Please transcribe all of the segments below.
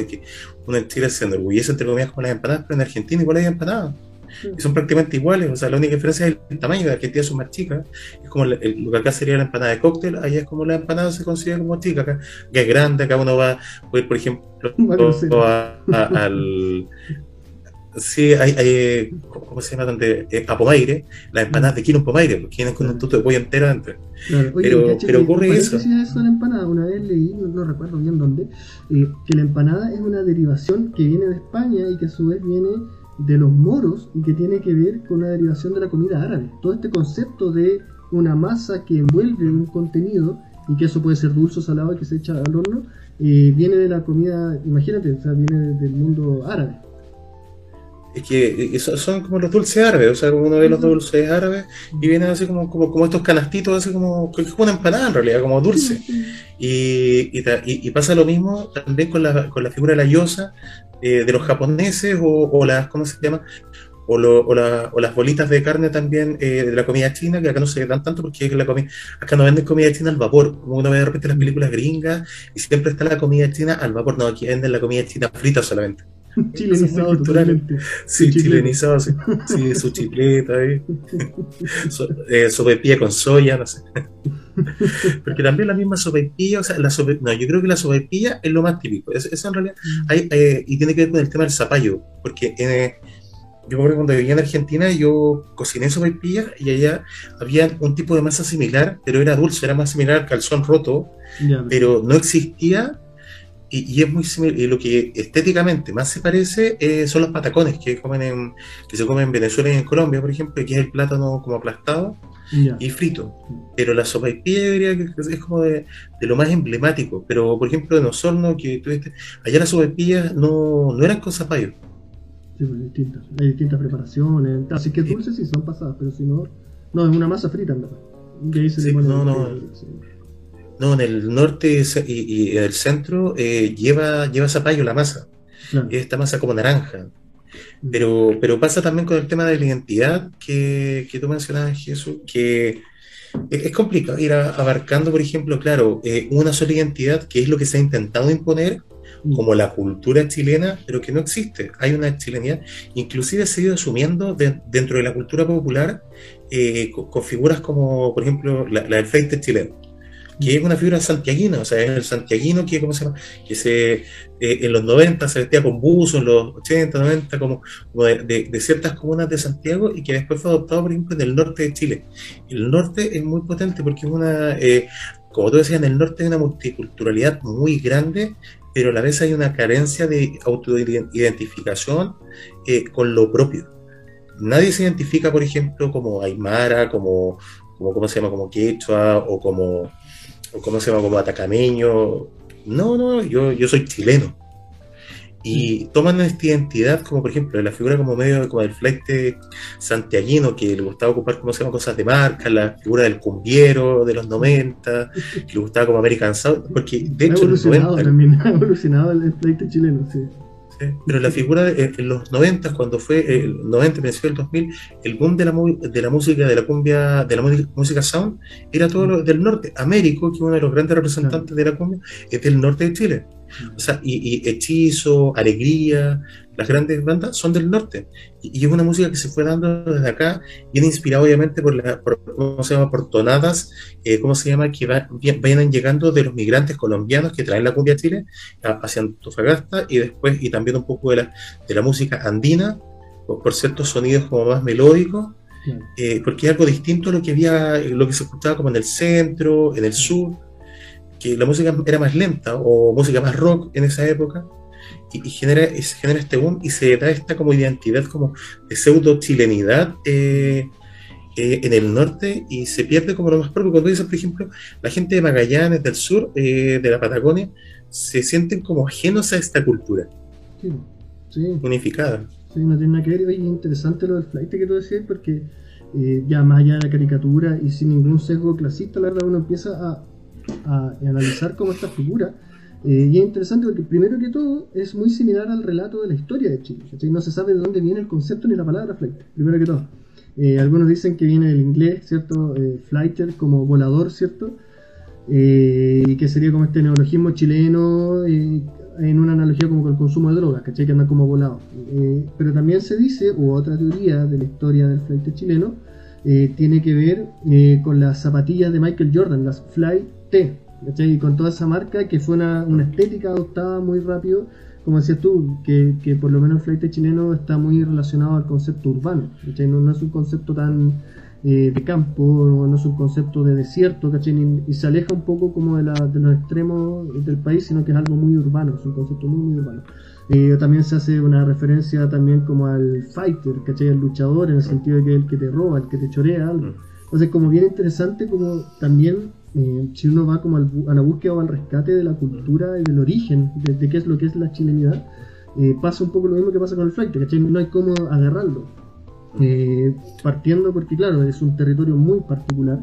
ejemplo, que uno en Chile se enorgullece entre comillas con las empanadas, pero en Argentina igual hay empanadas. Y son prácticamente iguales, o sea, la única diferencia es el tamaño, de Argentina son más chicas, es como lo que acá sería la empanada de cóctel, allá es como la empanada se considera como chica, acá que es grande, acá uno va, ir, por ejemplo, al, sí, hay, hay, ¿cómo se llama? Donde, eh, a Pomaire, las empanadas de kilo en Pomaire, porque tienen con un tuto de pollo entero adentro. pero, pero ocurre eso. eso la empanada? Una vez leí, no, recuerdo bien dónde, eh, que la empanada es una derivación que viene de España y que a su vez viene de los moros y que tiene que ver con una derivación de la comida árabe. Todo este concepto de una masa que envuelve un contenido y que eso puede ser dulce o salado que se echa al horno, eh, viene de la comida, imagínate, o sea, viene del mundo árabe es que son como los dulces árabes, o sea, uno ve los dulces árabes y vienen así como, como, como estos canastitos, así como, es como una empanada en realidad, como dulce. Y, y, pasa lo mismo también con la, con la figura de la yosa eh, de los japoneses o, las, ¿cómo se llama? O, o, las bolitas de carne también eh, de la comida china, que acá no se dan tanto porque la comida, acá no venden comida china al vapor, como uno ve de repente las películas gringas, y siempre está la comida china al vapor, no, aquí venden la comida china frita solamente. Chilenizado totalmente. Sí, chilenizado, sí. sí. su chicleta ahí. so, eh, con soya, no sé. Porque también la misma sopaipilla, o sea, la no, yo creo que la sopaipilla es lo más típico. Eso, en realidad, mm. hay, eh, y tiene que ver con el tema del zapallo, porque eh, yo cuando vivía en Argentina, yo cociné sopaipilla y allá había un tipo de masa similar, pero era dulce, era más similar al calzón roto, pero no existía y, es muy similar, y lo que estéticamente más se parece eh, son los patacones que, comen en, que se comen en Venezuela y en Colombia, por ejemplo, que es el plátano como aplastado y frito. Pero la sopa y pie diría que es como de, lo más emblemático. Pero, por ejemplo, en Osorno, que tuviste, allá las sopaipillas no, no eran con zapallo. Sí, pues distintas. Hay distintas preparaciones. Así que dulces sí son pasadas, pero si no, no, es una masa frita, ¿no? sí, no, no. No, en el norte y, en el centro eh, lleva, lleva zapallo la masa. Esta masa como naranja. Pero, pero pasa también con el tema de la identidad que, que tú mencionabas, Jesús, que es, complicado ir abarcando, por ejemplo, claro, eh, una sola identidad, que es lo que se ha intentado imponer mm. como la cultura chilena, pero que no existe. Hay una chilenidad, inclusive se ha ido asumiendo dentro de la cultura popular eh, con, figuras como, por ejemplo, la, la del feite chileno que es una figura santiaguina, o sea, es el santiaguino que, ¿cómo se llama? Que se, eh, en los 90 se vestía con buzo, en los 80, 90, como, de, ciertas comunas de Santiago y que después fue adoptado, por ejemplo, en el norte de Chile. El norte es muy potente porque es una, eh, como tú decías, en el norte hay una multiculturalidad muy grande, pero a la vez hay una carencia de autoidentificación eh, con lo propio. Nadie se identifica, por ejemplo, como Aymara, como, como ¿cómo se llama? Como Quechua o como cómo se llama, como atacameño. No, no, yo, yo soy chileno. Y toman esta identidad, como por ejemplo, la figura como medio como del flight santiaguino, que le gustaba ocupar, como se llama, cosas de marca, la figura del cumbiero de los 90, que le gustaba como American Sound, porque de hecho... Ha evolucionado también, ha evolucionado el flight chileno, sí. Pero la figura en los 90, cuando fue el 90, principio del 2000, el boom de la, de la música, de la cumbia, de la música sound, era todo lo del norte. Américo, que es uno de los grandes representantes de la cumbia, es del norte de Chile. O sea, y, Hechizo, Alegría, las grandes bandas son del norte. Y, es una música que se fue dando desde acá, viene inspirada obviamente por, la, ¿cómo se llama? por tonadas, eh, ¿cómo se llama? que va, vienen llegando de los migrantes colombianos que traen la cumbia a Chile hacia Antofagasta y después, y también un poco de la, de la música andina, por, ciertos sonidos como más melódicos. Eh, porque es algo distinto a lo que había, lo que se escuchaba como en el centro, en el sur, que la música era más lenta o música más rock en esa época y, genera, se genera este boom y se da esta como identidad como de pseudo chilenidad eh, eh, en el norte y se pierde como lo más propio. Cuando dices, por ejemplo, la gente de Magallanes, del sur, eh, de la Patagonia, se sienten como ajenos a esta cultura. Sí, Unificada. Sí, no tiene nada que ver. Es interesante lo del flight que tú decías porque ya más allá de la caricatura y sin ningún sesgo clasista, la verdad uno empieza a a, analizar como esta figura. Eh, y es interesante porque primero que todo es muy similar al relato de la historia de Chile. No se sabe de dónde viene el concepto ni la palabra flight, primero que todo. Eh, algunos dicen que viene del inglés, ¿cierto? Eh, flighter como volador, ¿cierto? y que sería como este neologismo chileno en una analogía como con el consumo de drogas, ¿cachai? Que anda como volado. Eh, pero también se dice, u otra teoría de la historia del flight chileno, eh, tiene que ver eh, con las zapatillas de Michael Jordan, las Fly T, ¿cachai? Y con toda esa marca que fue una, una estética adoptada muy rápido, como decías tú, que, que, por lo menos el flight chileno está muy relacionado al concepto urbano, ¿cachai? No, no es un concepto tan eh, de campo, no es un concepto de desierto, Y se aleja un poco como de, de, los extremos del país, sino que es algo muy urbano, es un concepto muy, muy urbano. Eh, también se hace una referencia también como al fighter, ¿cachai? Al luchador, en el sentido de que es el que te roba, el que te chorea algo. Entonces, como bien interesante, como también eh, si uno va como a la búsqueda o al rescate de la cultura y del origen de, qué es lo que es la chilenidad, pasa un poco lo mismo que pasa con el fighter, ¿cachai? No hay cómo agarrarlo. Eh, partiendo porque, claro, es un territorio muy particular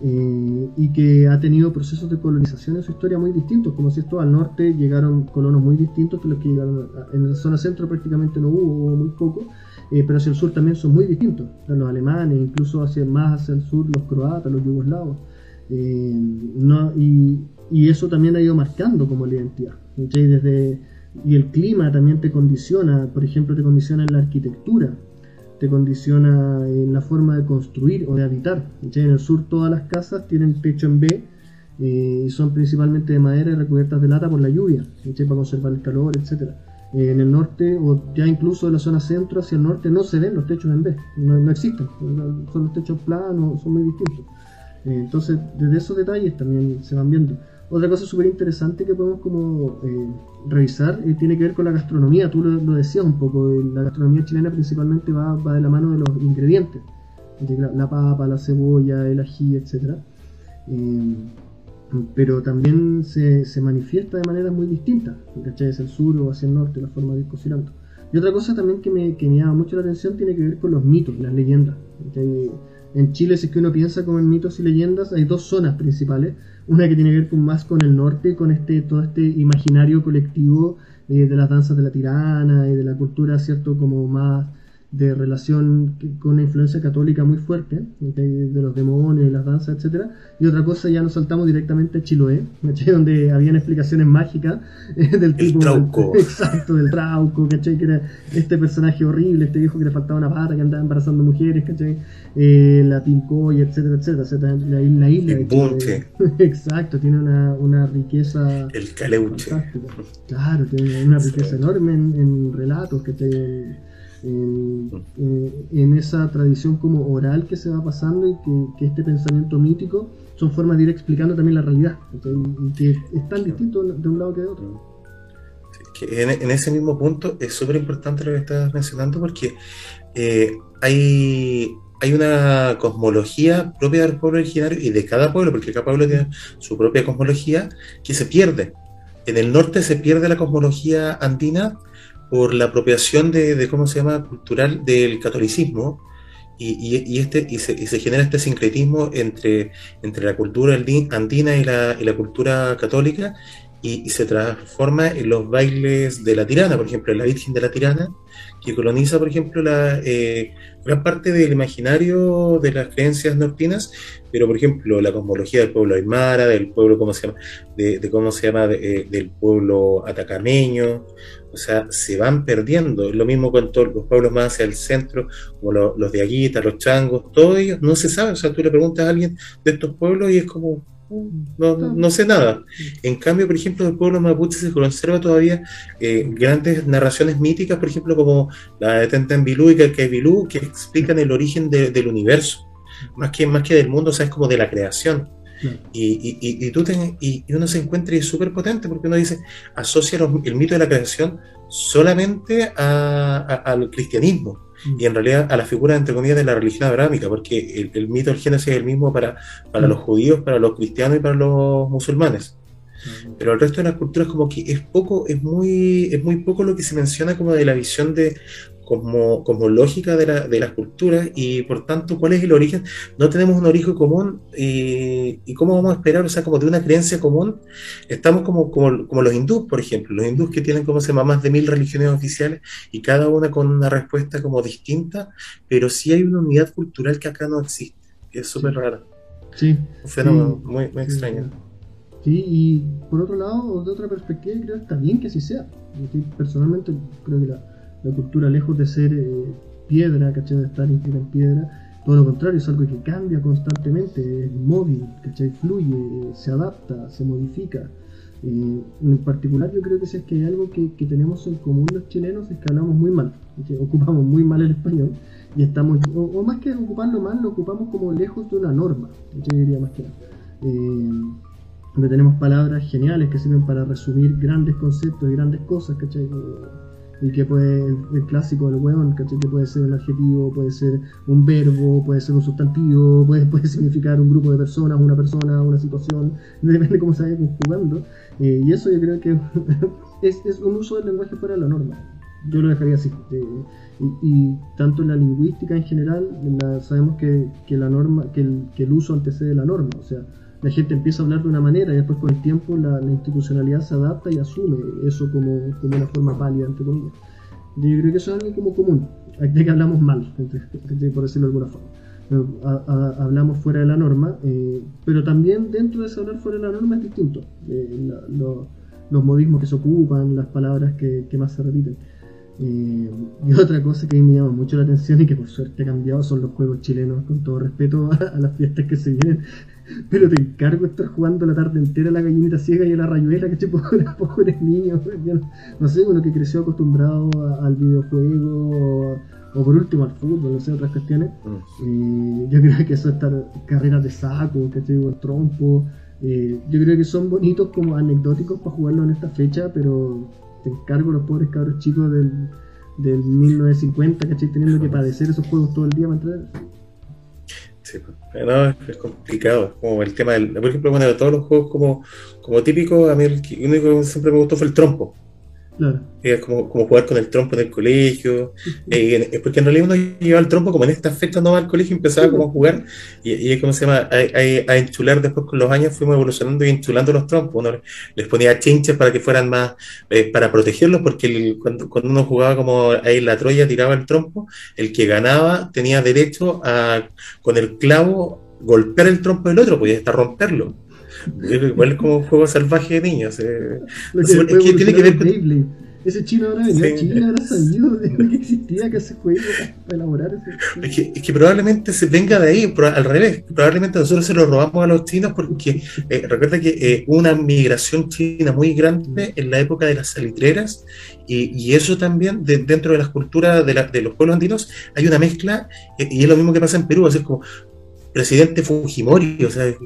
eh, y que ha tenido procesos de colonización en su historia muy distintos. Como si esto al norte llegaron colonos muy distintos que los que llegaron en la zona centro prácticamente no hubo, hubo muy poco, eh, pero hacia el sur también son muy distintos. Los alemanes, incluso hacia más hacia el sur los croatas, los yugoslavos. No, y, eso también ha ido marcando como la identidad. Desde, y el clima también te condiciona, por ejemplo, te condiciona en la arquitectura te condiciona en la forma de construir o de habitar. En el sur todas las casas tienen techo en B eh, y son principalmente de madera y recubiertas de lata por la lluvia, para conservar el calor, etc. Eh, en el norte, o ya incluso en la zona centro hacia el norte, no se ven los techos en B, no, existen, son los techos planos, son muy distintos. Eh, entonces, desde esos detalles también se van viendo. Otra cosa súper interesante que podemos como eh, revisar eh, tiene que ver con la gastronomía. Tú lo, decías un poco, eh, la gastronomía chilena principalmente va, va de la mano de los ingredientes. La, papa, la cebolla, el ají, etc. pero también se, se, manifiesta de maneras muy distintas, ¿cachai? Hacia el sur o hacia el norte, la forma de ir cocinando. Y otra cosa también que me, que me llama mucho la atención tiene que ver con los mitos, las leyendas. En Chile, si es que uno piensa como en mitos y leyendas, hay dos zonas principales una que tiene que ver con, más con el norte, con este todo este imaginario colectivo eh, de las danzas de la tirana y de la cultura, ¿cierto? Como más de relación con una influencia católica muy fuerte, de los demonios y las danzas, etcétera Y otra cosa, ya nos saltamos directamente a Chiloé, donde habían explicaciones mágicas eh, del tipo. trauco. Exacto, del trauco, ¿cachai? Que era este personaje horrible, este viejo que le faltaba una pata, que andaba embarazando mujeres, ¿cachai? Eh, la pincoya, etcétera, etcétera. la, la, isla. El bunque. Exacto, tiene una, una riqueza. El caleuche. Claro, tiene una riqueza enorme en, en relatos, ¿cachai? En, eh, en, esa tradición como oral que se va pasando y que, este pensamiento mítico son formas de ir explicando también la realidad, y que es tan distinto de un lado que de otro. en, ese mismo punto es súper importante lo que estás mencionando porque eh, hay, hay una cosmología propia del pueblo originario y de cada pueblo, porque cada pueblo tiene su propia cosmología, que se pierde. En el norte se pierde la cosmología andina por la apropiación de, ¿cómo se llama?, cultural del catolicismo, y, este, y se, genera este sincretismo entre, entre la cultura andina y la, y la cultura católica, y, se transforma en los bailes de la tirana, por ejemplo, en la Virgen de la Tirana, que coloniza, por ejemplo, la eh, gran parte del imaginario de las creencias nortinas, pero, por ejemplo, la cosmología del pueblo aymara, del pueblo, ¿cómo se llama?, de, cómo se llama, eh, del pueblo atacameño, o sea, se van perdiendo. Lo mismo con todos los pueblos más hacia el centro, como los de Aguita, los changos, todos ellos no se sabe. O sea, tú le preguntas a alguien de estos pueblos y es como, no, no, sé nada. En cambio, por ejemplo, del pueblo mapuche se conserva todavía eh, grandes narraciones míticas, por ejemplo, como la de Tentembilú y Bilú, que explican el origen del universo, más que, más que del mundo, o sea, es como de la creación. Y, y, y, tú y, uno se encuentra y es súper potente porque uno dice, asocia el mito de la creación solamente al cristianismo y en realidad a la figura, entre comillas, de la religión abrámica, porque el, mito del Génesis es el mismo para, para los judíos, para los cristianos y para los musulmanes. Pero el resto de las culturas como que es poco, es muy, es muy poco lo que se menciona como de la visión de como, como lógica de, la, de las culturas y por tanto cuál es el origen. No tenemos un origen común y, y cómo vamos a esperar, o sea, como de una creencia común. Estamos como, como, como los hindús, por ejemplo, los hindús que tienen como se llama más de mil religiones oficiales y cada una con una respuesta como distinta, pero sí hay una unidad cultural que acá no existe, que es súper rara. Sí. Un fenómeno muy, muy extraño. ¿sí? Y por otro lado, de otra perspectiva, creo que está bien que así sea. Personalmente creo que la, cultura, lejos de ser eh, piedra, ¿cachai? De estar en piedra, todo lo contrario, es algo que cambia constantemente, es móvil, ¿cachai? Fluye, se adapta, se modifica. Eh, en particular, yo creo que si es que hay algo que, tenemos en común los chilenos es que hablamos muy mal, ocupamos muy mal el español y estamos, o, más que ocuparlo mal, lo ocupamos como lejos de una norma, yo diría más que nada. Eh, donde tenemos palabras geniales que sirven para resumir grandes conceptos y grandes cosas, ¿cachai? Y que puede, el, clásico del hueón, ¿cachai? Que puede ser un adjetivo, puede ser un verbo, puede ser un sustantivo, puede, puede significar un grupo de personas, una persona, una situación, depende de cómo se vaya conjugando. Eh, y eso yo creo que es, es, un uso del lenguaje fuera de la norma. Yo lo dejaría así. Eh, y, tanto en la lingüística en general, sabemos que, que, la norma, que el, que el uso antecede la norma. O sea, la gente empieza a hablar de una manera y después con el tiempo la, institucionalidad se adapta y asume eso como, como una forma válida, entre comillas. Yo creo que eso es algo como común, de que hablamos mal, por decirlo de alguna forma. hablamos fuera de la norma, eh, pero también dentro de ese hablar fuera de la norma es distinto. Eh, los modismos que se ocupan, las palabras que, que más se repiten. Eh, y otra cosa que me llama mucho la atención y que por suerte ha cambiado son los juegos chilenos, con todo respeto a, las fiestas que se vienen. Pero te encargo estar jugando la tarde entera a la gallinita ciega y a la rayuela, que pobre, pobres niños. No sé, uno que creció acostumbrado al videojuego o, por último al fútbol, no sé, otras cuestiones. Mm. yo creo que eso estar carreras de saco, que o el trompo. Eh, yo creo que son bonitos como anecdóticos para jugarlo en esta fecha, pero te encargo los pobres cabros chicos del, del 1950, ¿cachai? Teniendo que padecer esos juegos todo el día para entrar. Sí, pues, no, es complicado, como el tema del, por ejemplo, bueno, de todos los juegos como, como típico, a mí el único que siempre me gustó fue el trompo. Es como, como, jugar con el trompo en el colegio. Eh, porque en realidad uno lleva el trompo como en estas fechas no va al colegio y empezaba como a jugar. Y, y ¿cómo se llama? A, enchular después con los años fuimos evolucionando y enchulando los trompos. Uno les ponía chinches para que fueran más, eh, para protegerlos, porque cuando, cuando, uno jugaba como ahí la Troya tiraba el trompo, el que ganaba tenía derecho a con el clavo golpear el trompo del otro, podía hasta romperlo. Igual es como un juego salvaje de niños. Eh. es que tiene que ver con... Ese chino ahora venía sí. China, habrá sabido de que existía que ese juego para elaborar ese es que, es que, probablemente se venga de ahí, al revés. Probablemente nosotros se lo robamos a los chinos porque eh, recuerda que eh, una migración china muy grande en la época de las salitreras y, y eso también dentro de las culturas de, la, de, los pueblos andinos hay una mezcla y es lo mismo que pasa en Perú, así es como presidente Fujimori, o sea, es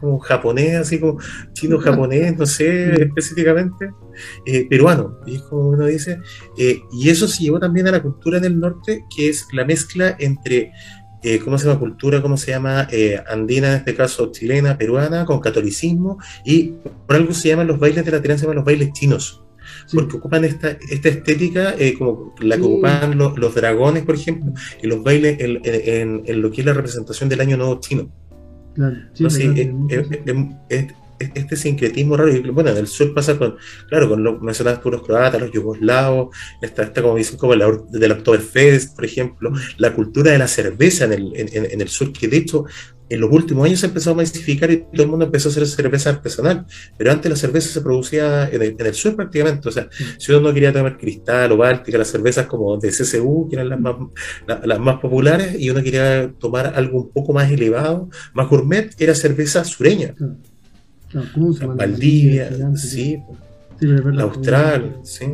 como japonés, así como chino-japonés, no sé específicamente, eh, peruano, y es como uno dice, eh, y eso se llevó también a la cultura del norte, que es la mezcla entre, eh, ¿cómo se llama? Cultura, ¿cómo se llama? andina, en este caso chilena, peruana, con catolicismo, y por algo se llaman los bailes de la tierra, se llaman los bailes chinos porque ocupan esta, esta estética eh, como la que ocupan los, dragones, por ejemplo, y los bailes en, en, lo que es la representación del año nuevo chino. Claro, sí, eh, eh, este sincretismo raro, y bueno, en el sur pasa con, claro, con los mencionados los croatas, los yugoslavos, esta, esta como dicen, como la del Oktoberfest, por ejemplo, la cultura de la cerveza en el, en, en el sur, que de hecho en los últimos años se empezó a masificar y todo el mundo empezó a hacer cerveza artesanal, pero antes la cerveza se producía en el, sur prácticamente, o sea, si uno no quería tomar cristal o báltica, las cervezas como de CCU, que eran las más, las más populares, y uno quería tomar algo un poco más elevado, más gourmet, era cerveza sureña. Claro. Valdivia, sí, la Austral, sí.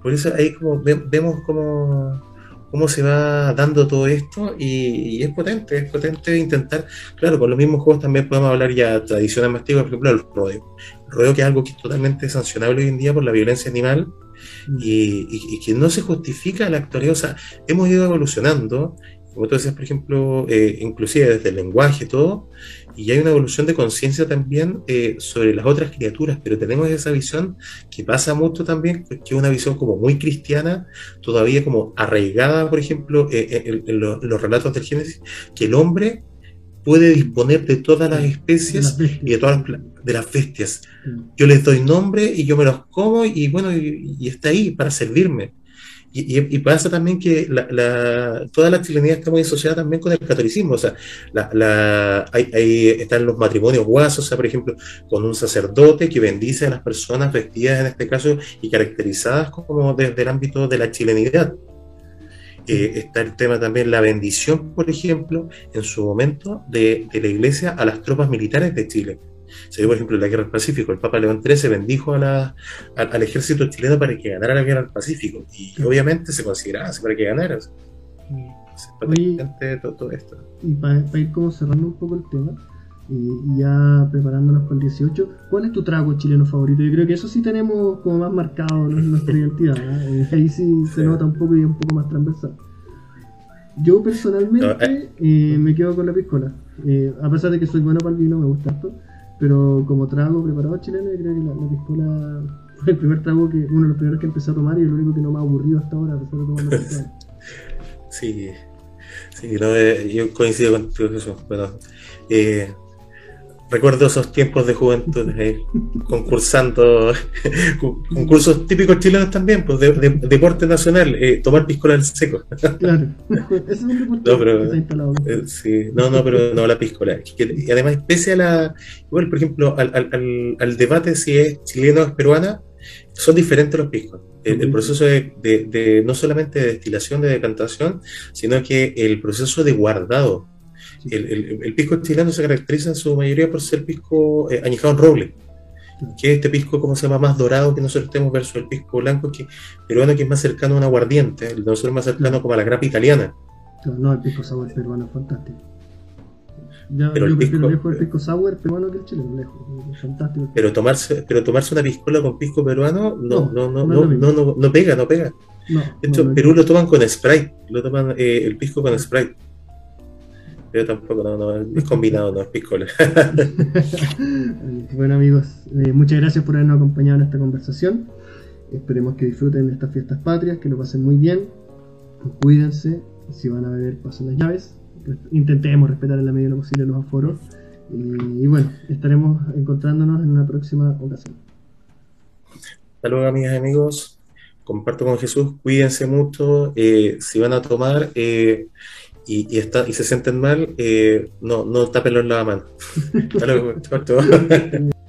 Por eso ahí como vemos como cómo se va dando todo esto y, es potente, es potente intentar, claro, con los mismos juegos también podemos hablar ya tradiciones más antiguas, por ejemplo, el rodeo. El rodeo que es algo que es totalmente sancionable hoy en día por la violencia animal mm. y, y que no se justifica la actualidad, o sea, hemos ido evolucionando como tú decías, por ejemplo, eh, inclusive desde el lenguaje, todo, y hay una evolución de conciencia también eh, sobre las otras criaturas, pero tenemos esa visión que pasa mucho también, que es una visión como muy cristiana, todavía como arraigada, por ejemplo, eh, en, los relatos del Génesis, que el hombre puede disponer de todas las especies y de todas las, de las bestias. Yo les doy nombre y yo me los como y bueno, y está ahí para servirme. Y, pasa también que la, toda la chilenidad está muy asociada también con el catolicismo. O sea, la, están los matrimonios guasos, o sea, por ejemplo, con un sacerdote que bendice a las personas vestidas en este caso y caracterizadas como desde el ámbito de la chilenidad. Eh, está el tema también, la bendición, por ejemplo, en su momento de la iglesia a las tropas militares de Chile se dio, por ejemplo, la guerra del Pacífico. El Papa León XIII bendijo a al ejército chileno para que ganara la guerra del Pacífico. Y obviamente se consideraba así para que ganara. todo, esto. Y para, ir como cerrando un poco el tema, y ya preparándonos para el 18, ¿cuál es tu trago chileno favorito? Yo creo que eso sí tenemos como más marcado nuestra identidad. ¿eh? Ahí sí, se nota un poco y un poco más transversal. Yo personalmente eh. Eh, me quedo con la piscola. a pesar de que soy bueno para el vino, me gusta esto. Pero como trago preparado chileno, creo que la, la piscola fue el primer trago que, uno de los primeros que empecé a tomar y el único que no me ha aburrido hasta ahora, a pesar de tomar Sí, sí, no, eh, yo coincido contigo, eso. Bueno, eh, Recuerdo esos tiempos de juventud, eh, concursando, concursos típicos chilenos también, pues de, deporte nacional, eh, tomar piscola al seco. Claro, es un deporte no, pero, eh, sí, no, no, pero no la piscola. Y además, pese a la, igual, por ejemplo, al, al, al, debate si es chileno o es peruana, son diferentes los piscos. El, el proceso de, de, no solamente de destilación, de decantación, sino que el proceso de guardado el, pisco chileno se caracteriza en su mayoría por ser pisco eh, añejado en roble, que es este pisco, como se llama, más dorado que nosotros tenemos versus el pisco blanco que, peruano, que es más cercano a un aguardiente, el de nosotros es más cercano como a la grapa italiana. No, el pisco sour peruano es fantástico. Ya, pero yo el prefiero pisco, el pisco sour peruano que el chileno, lejos. Fantástico. Pero tomarse, pero tomarse una piscola con pisco peruano no, no, no, no, no, no, no, pega, no pega. de hecho, Perú lo toman con Sprite, lo toman eh, el pisco con Sprite. Yo tampoco, no, no, es combinado, no es piscola. bueno amigos, eh, muchas gracias por habernos acompañado en esta conversación. Esperemos que disfruten de estas fiestas patrias, que lo pasen muy bien. Cuídense, si van a beber pasen las llaves. Intentemos respetar en la medida de lo posible los aforos. Y, bueno, estaremos encontrándonos en una próxima ocasión. Hasta luego amigas y amigos. Comparto con Jesús, cuídense mucho. Eh, si van a tomar... Eh, y, está, y se sienten mal, eh, no, no tápenlo en la mano.